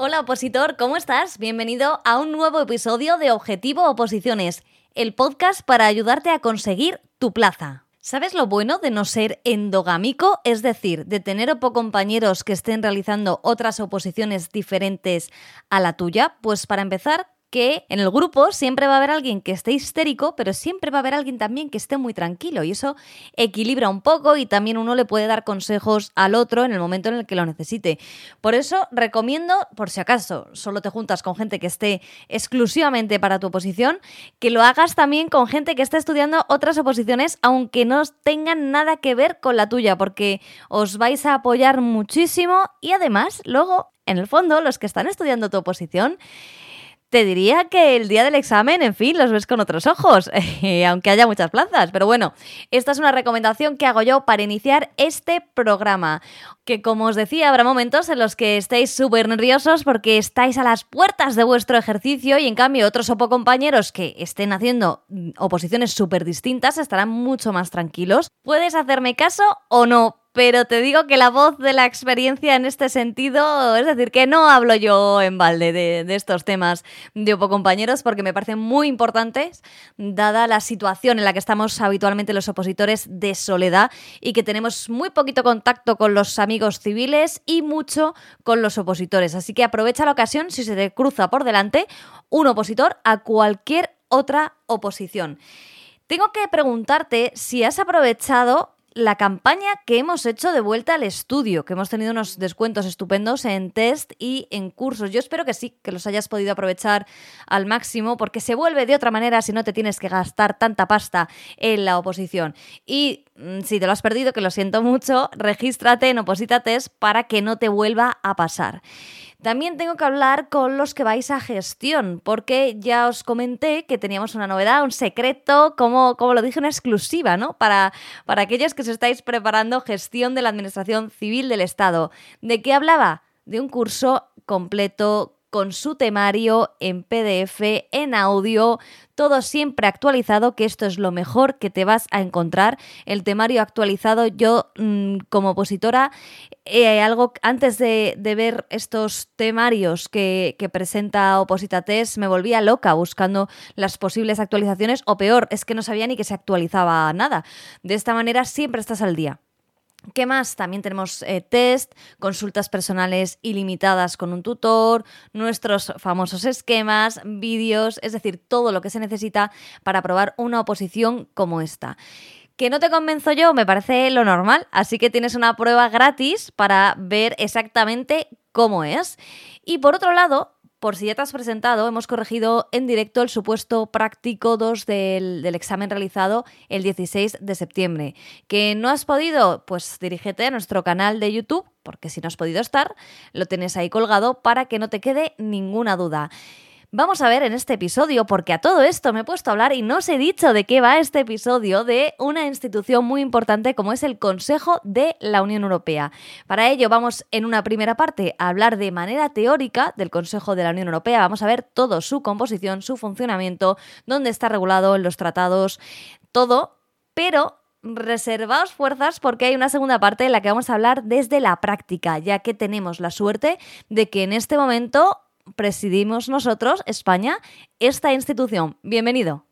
Hola opositor, ¿cómo estás? Bienvenido a un nuevo episodio de Objetivo Oposiciones, el podcast para ayudarte a conseguir tu plaza. ¿Sabes lo bueno de no ser endogámico? Es decir, de tener compañeros que estén realizando otras oposiciones diferentes a la tuya. Pues para empezar, que en el grupo siempre va a haber alguien que esté histérico, pero siempre va a haber alguien también que esté muy tranquilo y eso equilibra un poco y también uno le puede dar consejos al otro en el momento en el que lo necesite. Por eso recomiendo, por si acaso solo te juntas con gente que esté exclusivamente para tu oposición, que lo hagas también con gente que esté estudiando otras oposiciones, aunque no tengan nada que ver con la tuya, porque os vais a apoyar muchísimo y además luego, en el fondo, los que están estudiando tu oposición, te diría que el día del examen, en fin, los ves con otros ojos, aunque haya muchas plazas. Pero bueno, esta es una recomendación que hago yo para iniciar este programa. Que como os decía, habrá momentos en los que estéis súper nerviosos porque estáis a las puertas de vuestro ejercicio y en cambio otros opo compañeros que estén haciendo mm, oposiciones súper distintas estarán mucho más tranquilos. ¿Puedes hacerme caso o no? Pero te digo que la voz de la experiencia en este sentido, es decir, que no hablo yo en balde de, estos temas de Opo compañeros porque me parecen muy importantes, dada la situación en la que estamos habitualmente los opositores de soledad y que tenemos muy poquito contacto con los amigos civiles y mucho con los opositores. Así que aprovecha la ocasión si se te cruza por delante un opositor a cualquier otra oposición. Tengo que preguntarte si has aprovechado la campaña que hemos hecho de vuelta al estudio, que hemos tenido unos descuentos estupendos en test y en cursos. Yo espero que sí, que los hayas podido aprovechar al máximo, porque se vuelve de otra manera si no te tienes que gastar tanta pasta en la oposición. Y mm, si te lo has perdido, que lo siento mucho, regístrate en Oposita Test para que no te vuelva a pasar. También tengo que hablar con los que vais a gestión, porque ya os comenté que teníamos una novedad, un secreto, como, como lo dije, una exclusiva, ¿no? Para, para aquellos que se estáis preparando gestión de la Administración Civil del Estado. ¿De qué hablaba? De un curso completo con su temario en PDF, en audio, todo siempre actualizado, que esto es lo mejor que te vas a encontrar. El temario actualizado, yo mm, como opositora, eh, algo antes de, ver estos temarios que, que presenta Opositates, me volvía loca buscando las posibles actualizaciones, o peor, es que no sabía ni que se actualizaba nada. De esta manera siempre estás al día. ¿Qué más? También tenemos eh, test, consultas personales ilimitadas con un tutor, nuestros famosos esquemas, vídeos, es decir, todo lo que se necesita para probar una oposición como esta. Que no te convenzo yo, me parece lo normal, así que tienes una prueba gratis para ver exactamente cómo es. Y por otro lado, por si ya te has presentado, hemos corregido en directo el supuesto práctico 2 del, examen realizado el 16 de septiembre. ¿Que no has podido? Pues dirígete a nuestro canal de YouTube, porque si no has podido estar, lo tienes ahí colgado para que no te quede ninguna duda. Vamos a ver en este episodio, porque a todo esto me he puesto a hablar y no os he dicho de qué va este episodio de una institución muy importante como es el Consejo de la Unión Europea. Para ello vamos en una primera parte a hablar de manera teórica del Consejo de la Unión Europea. Vamos a ver todo su composición, su funcionamiento, dónde está regulado en los tratados, todo, pero reservaos fuerzas porque hay una segunda parte en la que vamos a hablar desde la práctica, ya que tenemos la suerte de que en este momento presidimos nosotros, España, esta institución. Bienvenido.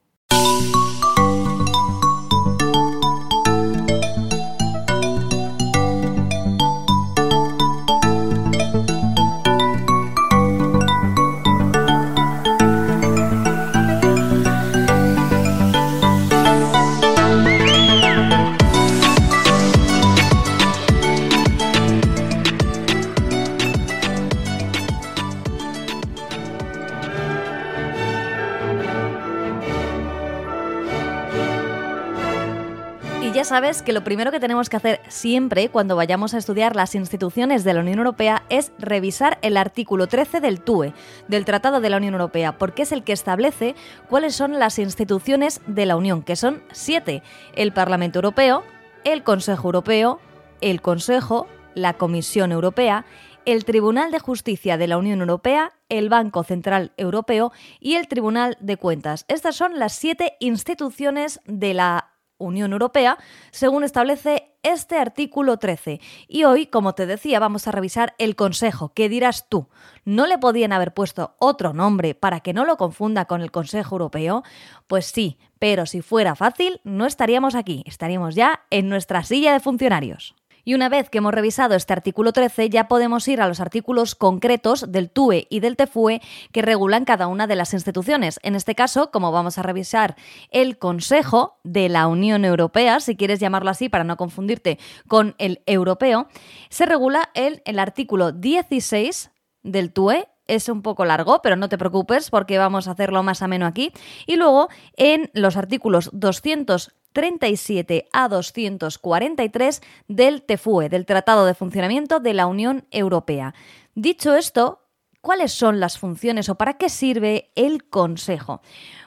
Sabes que lo primero que tenemos que hacer siempre cuando vayamos a estudiar las instituciones de la Unión Europea es revisar el artículo 13 del TUE, del Tratado de la Unión Europea, porque es el que establece cuáles son las instituciones de la Unión, que son siete, el Parlamento Europeo, el Consejo Europeo, el Consejo, la Comisión Europea, el Tribunal de Justicia de la Unión Europea, el Banco Central Europeo y el Tribunal de Cuentas. Estas son las siete instituciones de la Unión Europea, según establece este artículo 13. Y hoy, como te decía, vamos a revisar el Consejo. ¿Qué dirás tú? ¿No le podían haber puesto otro nombre para que no lo confunda con el Consejo Europeo? Pues sí, pero si fuera fácil, no estaríamos aquí, estaríamos ya en nuestra silla de funcionarios. Y una vez que hemos revisado este artículo 13, ya podemos ir a los artículos concretos del TUE y del TEFUE que regulan cada una de las instituciones. En este caso, como vamos a revisar el Consejo de la Unión Europea, si quieres llamarlo así para no confundirte con el europeo, se regula el, el artículo 16 del TUE es un poco largo, pero no te preocupes porque vamos a hacerlo más ameno aquí. Y luego en los artículos 200 37 a 243 del TFUE, del Tratado de Funcionamiento de la Unión Europea. Dicho esto, ¿cuáles son las funciones o para qué sirve el Consejo?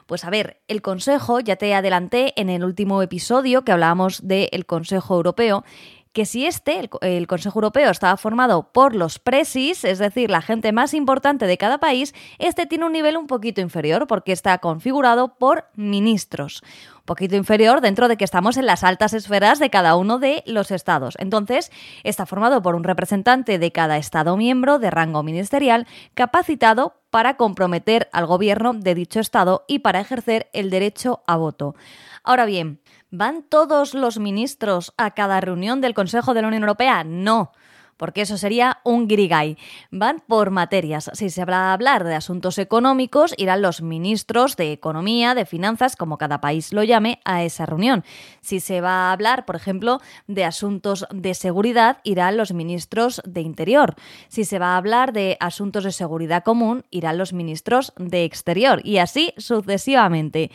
Pues a ver, el Consejo, ya te adelanté en el último episodio que hablábamos del Consejo Europeo, que si este, el, Consejo Europeo, estaba formado por los presis, es decir, la gente más importante de cada país, este tiene un nivel un poquito inferior porque está configurado por ministros. Un poquito inferior dentro de que estamos en las altas esferas de cada uno de los estados. Entonces, está formado por un representante de cada estado miembro de rango ministerial capacitado para comprometer al gobierno de dicho estado y para ejercer el derecho a voto. Ahora bien, ¿Van todos los ministros a cada reunión del Consejo de la Unión Europea? No porque eso sería un grigay. Van por materias. Si se va a hablar de asuntos económicos, irán los ministros de Economía, de Finanzas, como cada país lo llame, a esa reunión. Si se va a hablar, por ejemplo, de asuntos de seguridad, irán los ministros de Interior. Si se va a hablar de asuntos de seguridad común, irán los ministros de Exterior. Y así sucesivamente.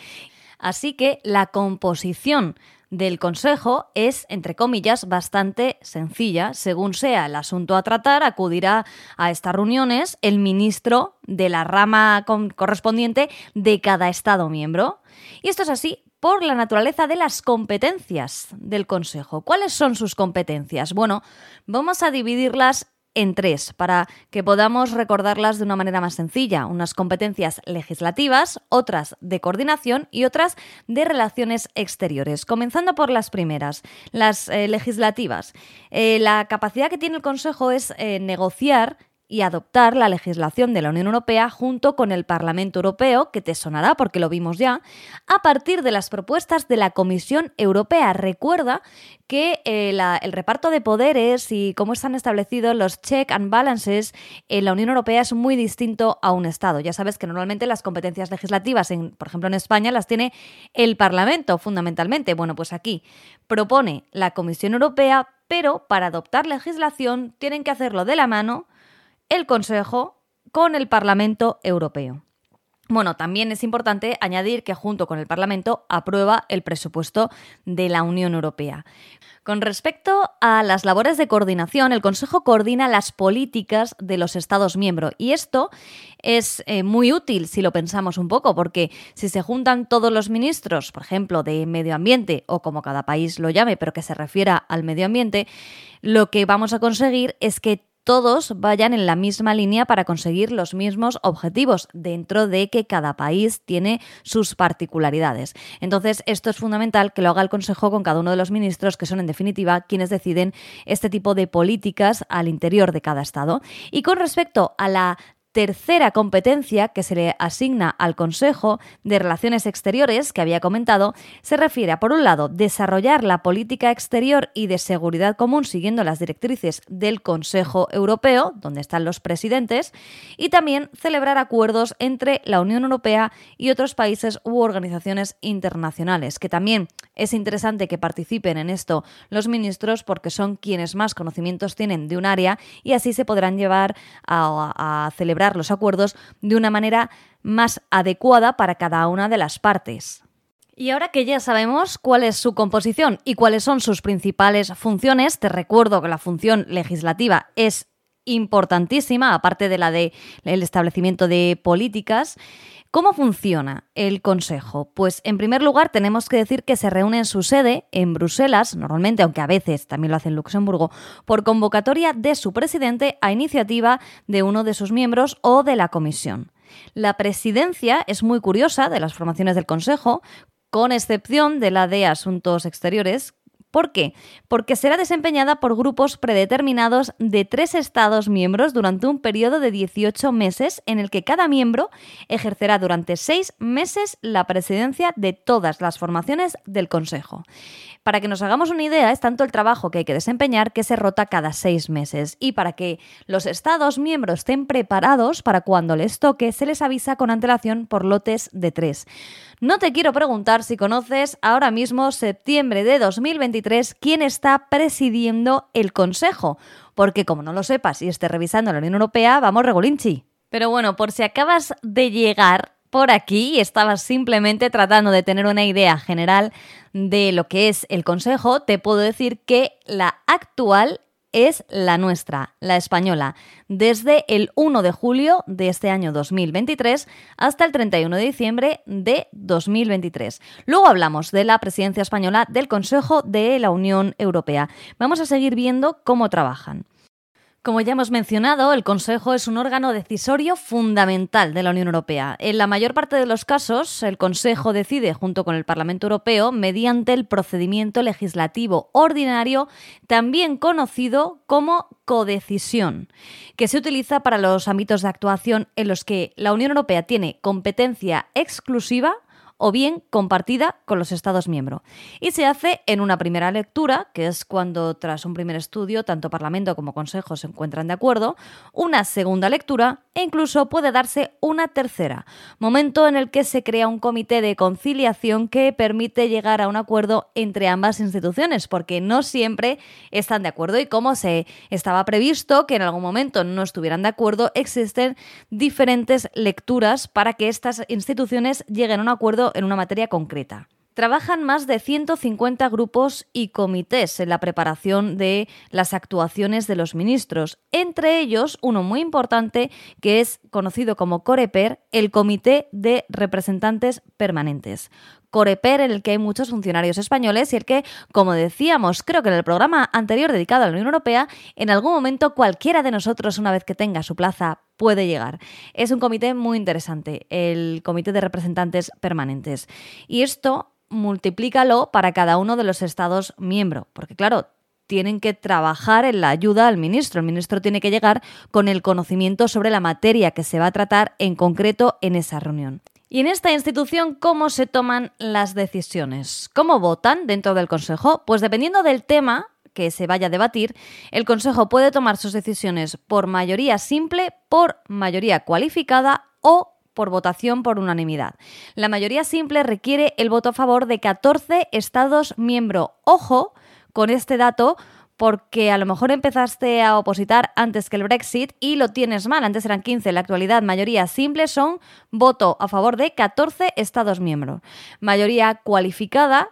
Así que la composición del Consejo es, entre comillas, bastante sencilla. Según sea el asunto a tratar, acudirá a estas reuniones el ministro de la rama correspondiente de cada Estado miembro. Y esto es así por la naturaleza de las competencias del Consejo. ¿Cuáles son sus competencias? Bueno, vamos a dividirlas en tres, para que podamos recordarlas de una manera más sencilla. Unas competencias legislativas, otras de coordinación y otras de relaciones exteriores. Comenzando por las primeras, las eh, legislativas. Eh, la capacidad que tiene el Consejo es eh, negociar y adoptar la legislación de la Unión Europea junto con el Parlamento Europeo, que te sonará porque lo vimos ya, a partir de las propuestas de la Comisión Europea. Recuerda que eh, el reparto de poderes y cómo están establecidos los check and balances en la Unión Europea es muy distinto a un Estado. Ya sabes que normalmente las competencias legislativas, en, por ejemplo en España, las tiene el Parlamento fundamentalmente. Bueno, pues aquí propone la Comisión Europea, pero para adoptar legislación tienen que hacerlo de la mano el Consejo con el Parlamento Europeo. Bueno, también es importante añadir que junto con el Parlamento aprueba el presupuesto de la Unión Europea. Con respecto a las labores de coordinación, el Consejo coordina las políticas de los Estados miembros y esto es eh, muy útil si lo pensamos un poco, porque si se juntan todos los ministros, por ejemplo, de medio ambiente o como cada país lo llame, pero que se refiera al medio ambiente, lo que vamos a conseguir es que todos vayan en la misma línea para conseguir los mismos objetivos, dentro de que cada país tiene sus particularidades. Entonces, esto es fundamental que lo haga el Consejo con cada uno de los ministros, que son en definitiva quienes deciden este tipo de políticas al interior de cada Estado. Y con respecto a la tercera competencia que se le asigna al Consejo de Relaciones Exteriores, que había comentado, se refiere a, por un lado, desarrollar la política exterior y de seguridad común siguiendo las directrices del Consejo Europeo, donde están los presidentes, y también celebrar acuerdos entre la Unión Europea y otros países u organizaciones internacionales, que también es interesante que participen en esto los ministros porque son quienes más conocimientos tienen de un área y así se podrán llevar a, a celebrar los acuerdos de una manera más adecuada para cada una de las partes. Y ahora que ya sabemos cuál es su composición y cuáles son sus principales funciones, te recuerdo que la función legislativa es importantísima, aparte de la del establecimiento de políticas. ¿Cómo funciona el Consejo? Pues en primer lugar tenemos que decir que se reúne en su sede en Bruselas, normalmente, aunque a veces también lo hace en Luxemburgo, por convocatoria de su presidente a iniciativa de uno de sus miembros o de la Comisión. La presidencia es muy curiosa de las formaciones del Consejo, con excepción de la de Asuntos Exteriores, ¿Por qué? Porque será desempeñada por grupos predeterminados de tres Estados miembros durante un periodo de 18 meses en el que cada miembro ejercerá durante seis meses la presidencia de todas las formaciones del Consejo. Para que nos hagamos una idea, es tanto el trabajo que hay que desempeñar que se rota cada seis meses. Y para que los Estados miembros estén preparados para cuando les toque, se les avisa con antelación por lotes de tres. No te quiero preguntar si conoces ahora mismo, septiembre de 2023, quién está presidiendo el Consejo, porque como no lo sepas y estés revisando la Unión Europea, vamos regolinchi. Pero bueno, por si acabas de llegar por aquí y estabas simplemente tratando de tener una idea general de lo que es el Consejo, te puedo decir que la actual es la nuestra, la española, desde el 1 de julio de este año 2023 hasta el 31 de diciembre de 2023. Luego hablamos de la presidencia española del Consejo de la Unión Europea. Vamos a seguir viendo cómo trabajan. Como ya hemos mencionado, el Consejo es un órgano decisorio fundamental de la Unión Europea. En la mayor parte de los casos, el Consejo decide junto con el Parlamento Europeo mediante el procedimiento legislativo ordinario, también conocido como codecisión, que se utiliza para los ámbitos de actuación en los que la Unión Europea tiene competencia exclusiva o bien compartida con los Estados miembros. Y se hace en una primera lectura, que es cuando tras un primer estudio tanto Parlamento como Consejo se encuentran de acuerdo, una segunda lectura e incluso puede darse una tercera, momento en el que se crea un comité de conciliación que permite llegar a un acuerdo entre ambas instituciones, porque no siempre están de acuerdo y como se estaba previsto que en algún momento no estuvieran de acuerdo, existen diferentes lecturas para que estas instituciones lleguen a un acuerdo en una materia concreta. Trabajan más de 150 grupos y comités en la preparación de las actuaciones de los ministros, entre ellos uno muy importante que es conocido como COREPER, el Comité de Representantes Permanentes. Coreper, en el que hay muchos funcionarios españoles y el que, como decíamos, creo que en el programa anterior dedicado a la Unión Europea, en algún momento cualquiera de nosotros, una vez que tenga su plaza, puede llegar. Es un comité muy interesante, el Comité de Representantes Permanentes. Y esto multiplícalo para cada uno de los Estados miembros, porque claro, tienen que trabajar en la ayuda al ministro. El ministro tiene que llegar con el conocimiento sobre la materia que se va a tratar en concreto en esa reunión. Y en esta institución, ¿cómo se toman las decisiones? ¿Cómo votan dentro del Consejo? Pues dependiendo del tema que se vaya a debatir, el Consejo puede tomar sus decisiones por mayoría simple, por mayoría cualificada o por votación por unanimidad. La mayoría simple requiere el voto a favor de 14 Estados miembros. Ojo con este dato porque a lo mejor empezaste a opositar antes que el Brexit y lo tienes mal. Antes eran 15, en la actualidad mayoría simple son voto a favor de 14 Estados miembros. Mayoría cualificada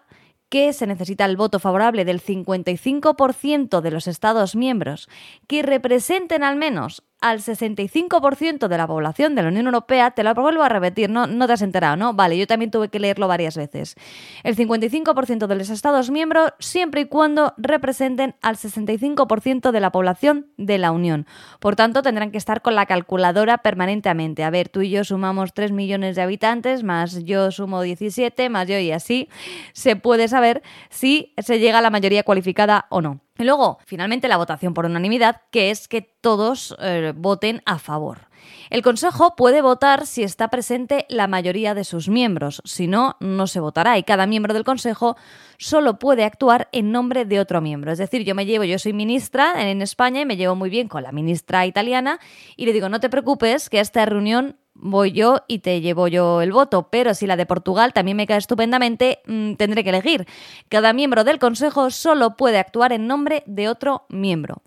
que se necesita el voto favorable del 55% de los Estados miembros que representen al menos al 65% de la población de la Unión Europea, te lo vuelvo a repetir, no, no te has enterado, ¿no? Vale, yo también tuve que leerlo varias veces. El 55% de los Estados miembros siempre y cuando representen al 65% de la población de la Unión. Por tanto, tendrán que estar con la calculadora permanentemente. A ver, tú y yo sumamos 3 millones de habitantes, más yo sumo 17, más yo y así se puede saber si se llega a la mayoría cualificada o no. Y luego, finalmente, la votación por unanimidad, que es que todos eh, voten a favor. El Consejo puede votar si está presente la mayoría de sus miembros, si no, no se votará y cada miembro del Consejo solo puede actuar en nombre de otro miembro. Es decir, yo me llevo, yo soy ministra en España y me llevo muy bien con la ministra italiana y le digo, no te preocupes, que esta reunión voy yo y te llevo yo el voto, pero si la de Portugal también me cae estupendamente, mm, tendré que elegir. Cada miembro del Consejo solo puede actuar en nombre de otro miembro.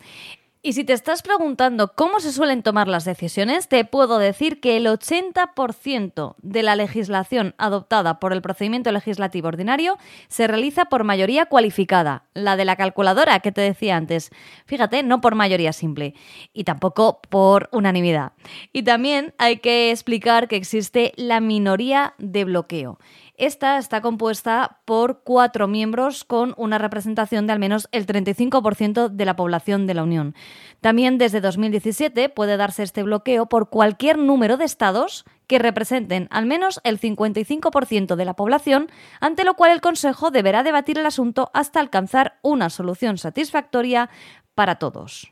Y si te estás preguntando cómo se suelen tomar las decisiones, te puedo decir que el 80% de la legislación adoptada por el procedimiento legislativo ordinario se realiza por mayoría cualificada, la de la calculadora que te decía antes. Fíjate, no por mayoría simple y tampoco por unanimidad. Y también hay que explicar que existe la minoría de bloqueo. Esta está compuesta por cuatro miembros con una representación de al menos el 35% de la población de la Unión. También desde 2017 puede darse este bloqueo por cualquier número de estados que representen al menos el 55% de la población, ante lo cual el Consejo deberá debatir el asunto hasta alcanzar una solución satisfactoria para todos.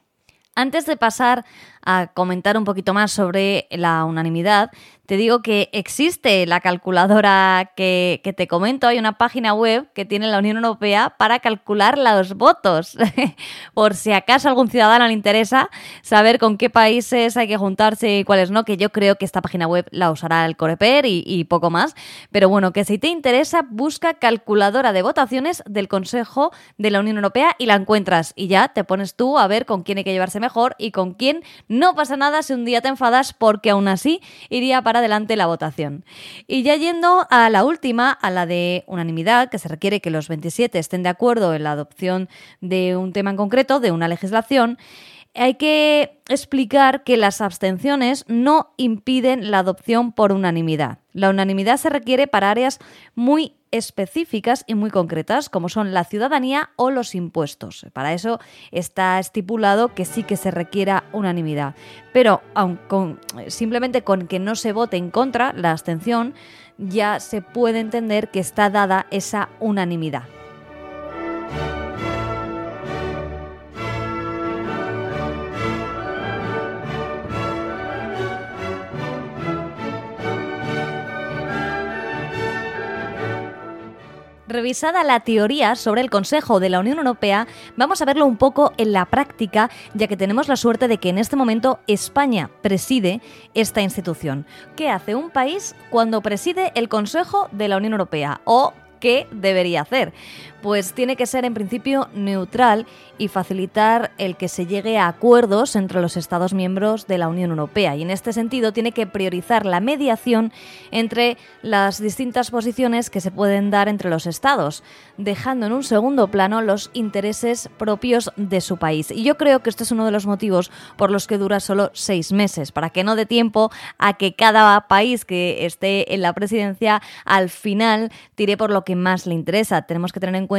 Antes de pasar a comentar un poquito más sobre la unanimidad, te digo que existe la calculadora que, te comento. Hay una página web que tiene la Unión Europea para calcular los votos. Por si acaso a algún ciudadano le interesa saber con qué países hay que juntarse y cuáles no, que yo creo que esta página web la usará el Coreper y, y poco más. Pero bueno, que si te interesa, busca calculadora de votaciones del Consejo de la Unión Europea y la encuentras. Y ya te pones tú a ver con quién hay que llevarse mejor y con quién no pasa nada si un día te enfadas porque aún así iría para adelante la votación. Y ya yendo a la última, a la de unanimidad, que se requiere que los 27 estén de acuerdo en la adopción de un tema en concreto, de una legislación, hay que explicar que las abstenciones no impiden la adopción por unanimidad. La unanimidad se requiere para áreas muy específicas y muy concretas, como son la ciudadanía o los impuestos. Para eso está estipulado que sí que se requiera unanimidad. Pero simplemente con que no se vote en contra, la abstención, ya se puede entender que está dada esa unanimidad. Revisada la teoría sobre el Consejo de la Unión Europea, vamos a verlo un poco en la práctica, ya que tenemos la suerte de que en este momento España preside esta institución. ¿Qué hace un país cuando preside el Consejo de la Unión Europea? O ¿qué debería hacer? Pues tiene que ser en principio neutral y facilitar el que se llegue a acuerdos entre los Estados miembros de la Unión Europea. Y en este sentido tiene que priorizar la mediación entre las distintas posiciones que se pueden dar entre los Estados, dejando en un segundo plano los intereses propios de su país. Y yo creo que este es uno de los motivos por los que dura solo seis meses, para que no dé tiempo a que cada país que esté en la presidencia al final tire por lo que más le interesa. Tenemos que tener en cuenta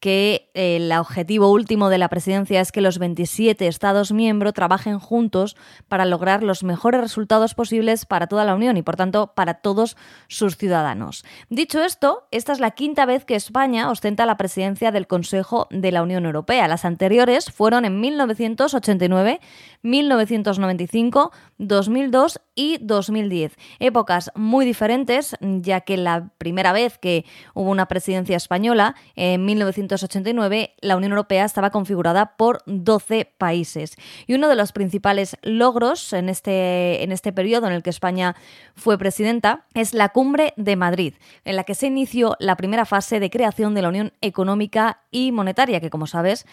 que eh, el objetivo último de la presidencia es que los 27 Estados miembros trabajen juntos para lograr los mejores resultados posibles para toda la Unión y, por tanto, para todos sus ciudadanos. Dicho esto, esta es la quinta vez que España ostenta la presidencia del Consejo de la Unión Europea. Las anteriores fueron en 1989, 1995, 2002 y 2010. Épocas muy diferentes, ya que la primera vez que hubo una presidencia española, en 1989, la Unión Europea estaba configurada por 12 países. Y uno de los principales logros en este, en este periodo en el que España fue presidenta es la Cumbre de Madrid, en la que se inició la primera fase de creación de la Unión Económica y Monetaria, que como sabes,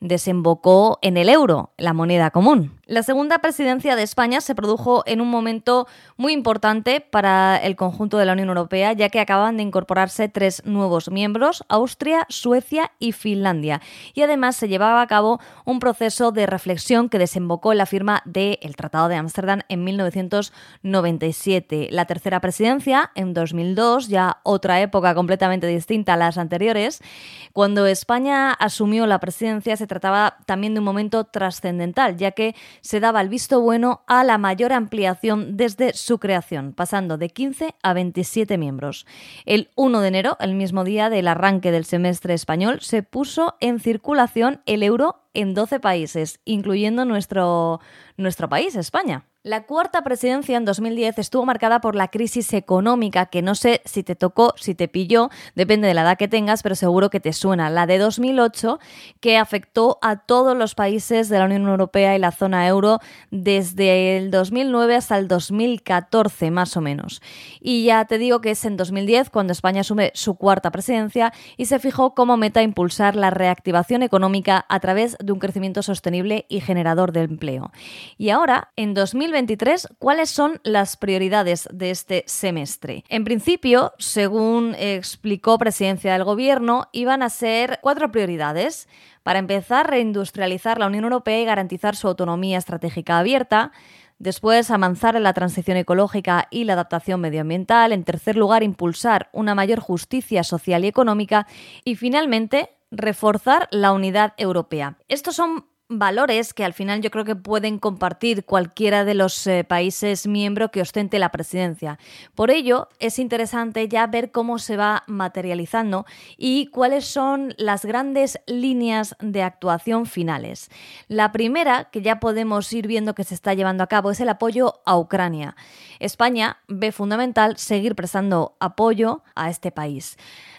desembocó en el euro, la moneda común. La segunda presidencia de España se produjo en un momento muy importante para el conjunto de la Unión Europea, ya que acaban de incorporarse tres nuevos miembros, Austria, Suecia y Finlandia. Y además se llevaba a cabo un proceso de reflexión que desembocó en la firma del Tratado de Ámsterdam en 1997. La tercera presidencia, en 2002, ya otra época completamente distinta a las anteriores, cuando España asumió la presidencia se trataba también de un momento trascendental, ya que se daba el visto bueno a la mayor ampliación desde su creación, pasando de 15 a 27 miembros. El 1 de enero, el mismo día del arranque del semestre español, se puso en circulación el euro en 12 países, incluyendo nuestro, nuestro país, España. La cuarta presidencia en 2010 estuvo marcada por la crisis económica, que no sé si te tocó, si te pilló, depende de la edad que tengas, pero seguro que te suena, la de 2008, que afectó a todos los países de la Unión Europea y la zona euro desde el 2009 hasta el 2014, más o menos. Y ya te digo que es en 2010 cuando España asume su cuarta presidencia y se fijó como meta impulsar la reactivación económica a través de un crecimiento sostenible y generador de empleo. Y ahora, en 2023, ¿cuáles son las prioridades de este semestre? En principio, según explicó Presidencia del Gobierno, iban a ser cuatro prioridades. Para empezar, reindustrializar la Unión Europea y garantizar su autonomía estratégica abierta. Después, avanzar en la transición ecológica y la adaptación medioambiental. En tercer lugar, impulsar una mayor justicia social y económica. Y finalmente, reforzar la unidad europea. Estos son valores que al final yo creo que pueden compartir cualquiera de los eh, países miembros que ostente la presidencia. Por ello, es interesante ya ver cómo se va materializando y cuáles son las grandes líneas de actuación finales. La primera, que ya podemos ir viendo que se está llevando a cabo, es el apoyo a Ucrania. España ve fundamental seguir prestando apoyo a este país.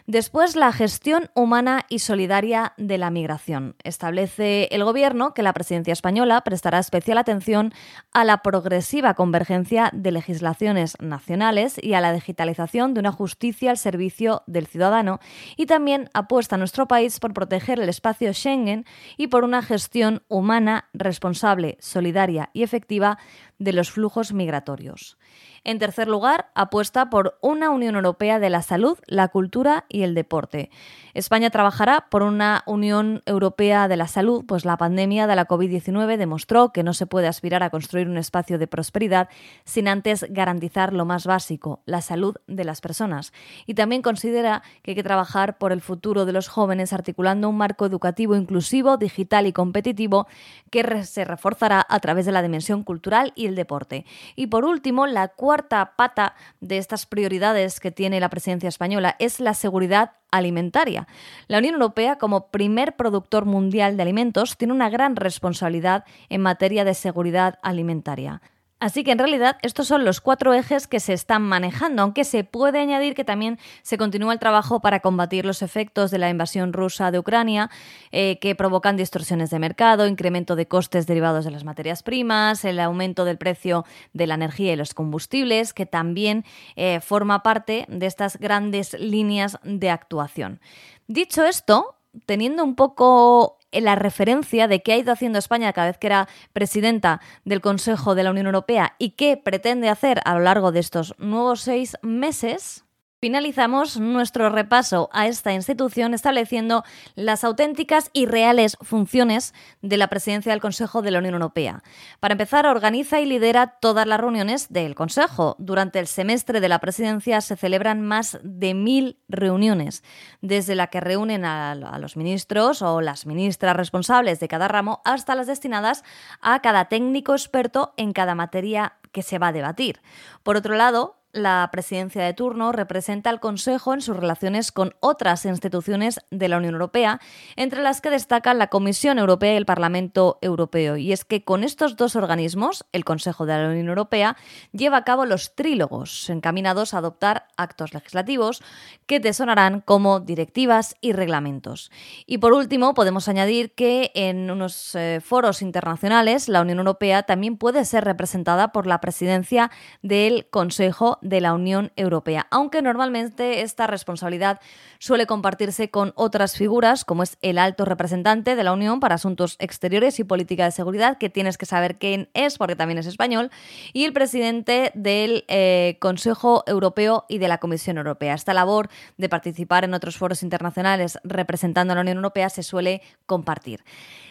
Después, la gestión humana y solidaria de la migración. Establece el Gobierno que la presidencia española prestará especial atención a la progresiva convergencia de legislaciones nacionales y a la digitalización de una justicia al servicio del ciudadano y también apuesta a nuestro país por proteger el espacio Schengen y por una gestión humana, responsable, solidaria y efectiva de los flujos migratorios. En tercer lugar, apuesta por una Unión Europea de la salud, la cultura y el deporte. España trabajará por una Unión Europea de la salud, pues la pandemia de la COVID-19 demostró que no se puede aspirar a construir un espacio de prosperidad sin antes garantizar lo más básico, la salud de las personas. Y también considera que hay que trabajar por el futuro de los jóvenes articulando un marco educativo inclusivo, digital y competitivo que se reforzará a través de la dimensión cultural y el deporte. Y por último, la cuarta pata de estas prioridades que tiene la presidencia española es la seguridad alimentaria. La Unión Europea, como primer productor mundial de alimentos, tiene una gran responsabilidad en materia de seguridad alimentaria. Así que en realidad estos son los cuatro ejes que se están manejando, aunque se puede añadir que también se continúa el trabajo para combatir los efectos de la invasión rusa de Ucrania, eh, que provocan distorsiones de mercado, incremento de costes derivados de las materias primas, el aumento del precio de la energía y los combustibles, que también eh, forma parte de estas grandes líneas de actuación. Dicho esto, teniendo un poco la referencia de qué ha ido haciendo España cada vez que era presidenta del Consejo de la Unión Europea y qué pretende hacer a lo largo de estos nuevos seis meses, Finalizamos nuestro repaso a esta institución estableciendo las auténticas y reales funciones de la presidencia del Consejo de la Unión Europea. Para empezar, organiza y lidera todas las reuniones del Consejo. Durante el semestre de la presidencia se celebran más de mil reuniones, desde la que reúnen a, los ministros o las ministras responsables de cada ramo hasta las destinadas a cada técnico experto en cada materia que se va a debatir. Por otro lado, la presidencia de turno representa al Consejo en sus relaciones con otras instituciones de la Unión Europea, entre las que destacan la Comisión Europea y el Parlamento Europeo. Y es que con estos dos organismos, el Consejo de la Unión Europea lleva a cabo los trílogos, encaminados a adoptar actos legislativos que te sonarán como directivas y reglamentos. Y por último, podemos añadir que en unos eh, foros internacionales, la Unión Europea también puede ser representada por la presidencia del Consejo de la Unión Europea, aunque normalmente esta responsabilidad suele compartirse con otras figuras, como es el alto representante de la Unión para Asuntos Exteriores y Política de Seguridad, que tienes que saber quién es porque también es español, y el presidente del eh, Consejo Europeo y de la Comisión Europea. Esta labor de participar en otros foros internacionales representando a la Unión Europea se suele compartir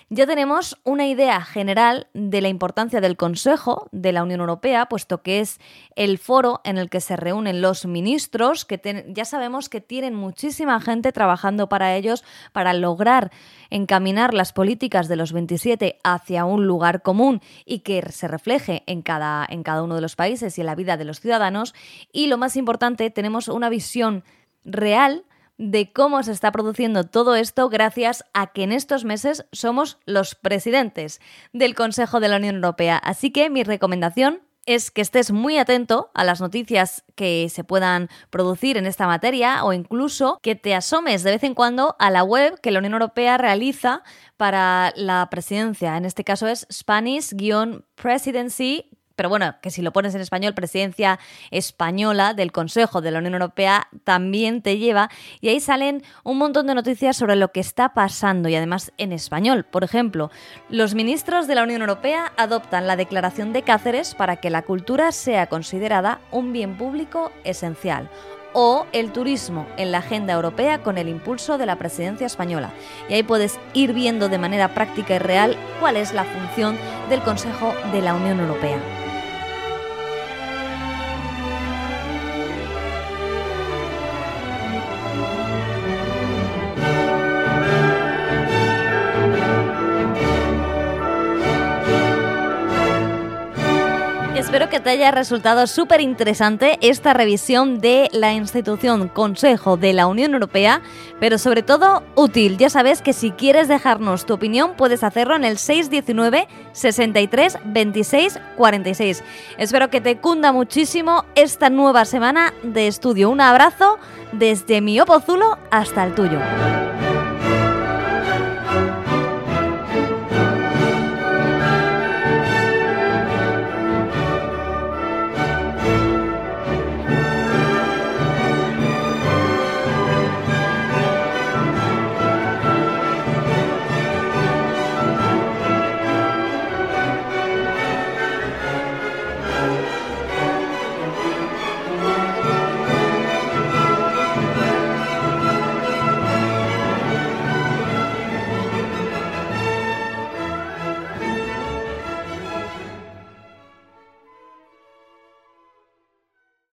ya tenemos una idea general de la importancia del Consejo de la Unión Europea, puesto que es el foro en el que se reúnen los ministros, que ya sabemos que tienen muchísima gente trabajando para ellos, para lograr encaminar las políticas de los 27 hacia un lugar común y que se refleje en cada, en cada uno de los países y en la vida de los ciudadanos. Y lo más importante, tenemos una visión real de cómo se está produciendo todo esto gracias a que en estos meses somos los presidentes del Consejo de la Unión Europea. Así que mi recomendación es que estés muy atento a las noticias que se puedan producir en esta materia o incluso que te asomes de vez en cuando a la web que la Unión Europea realiza para la presidencia. En este caso es Spanish-Presidency pero bueno, que si lo pones en español, presidencia española del Consejo de la Unión Europea también te lleva y ahí salen un montón de noticias sobre lo que está pasando y además en español. Por ejemplo, los ministros de la Unión Europea adoptan la Declaración de Cáceres para que la cultura sea considerada un bien público esencial o el turismo en la agenda europea con el impulso de la presidencia española. Y ahí puedes ir viendo de manera práctica y real cuál es la función del Consejo de la Unión Europea. Te haya resultado súper interesante esta revisión de la institución Consejo de la Unión Europea, pero sobre todo útil. Ya sabes que si quieres dejarnos tu opinión puedes hacerlo en el 619 63 26 46. Espero que te cunda muchísimo esta nueva semana de estudio. Un abrazo desde mi Opozulo hasta el tuyo.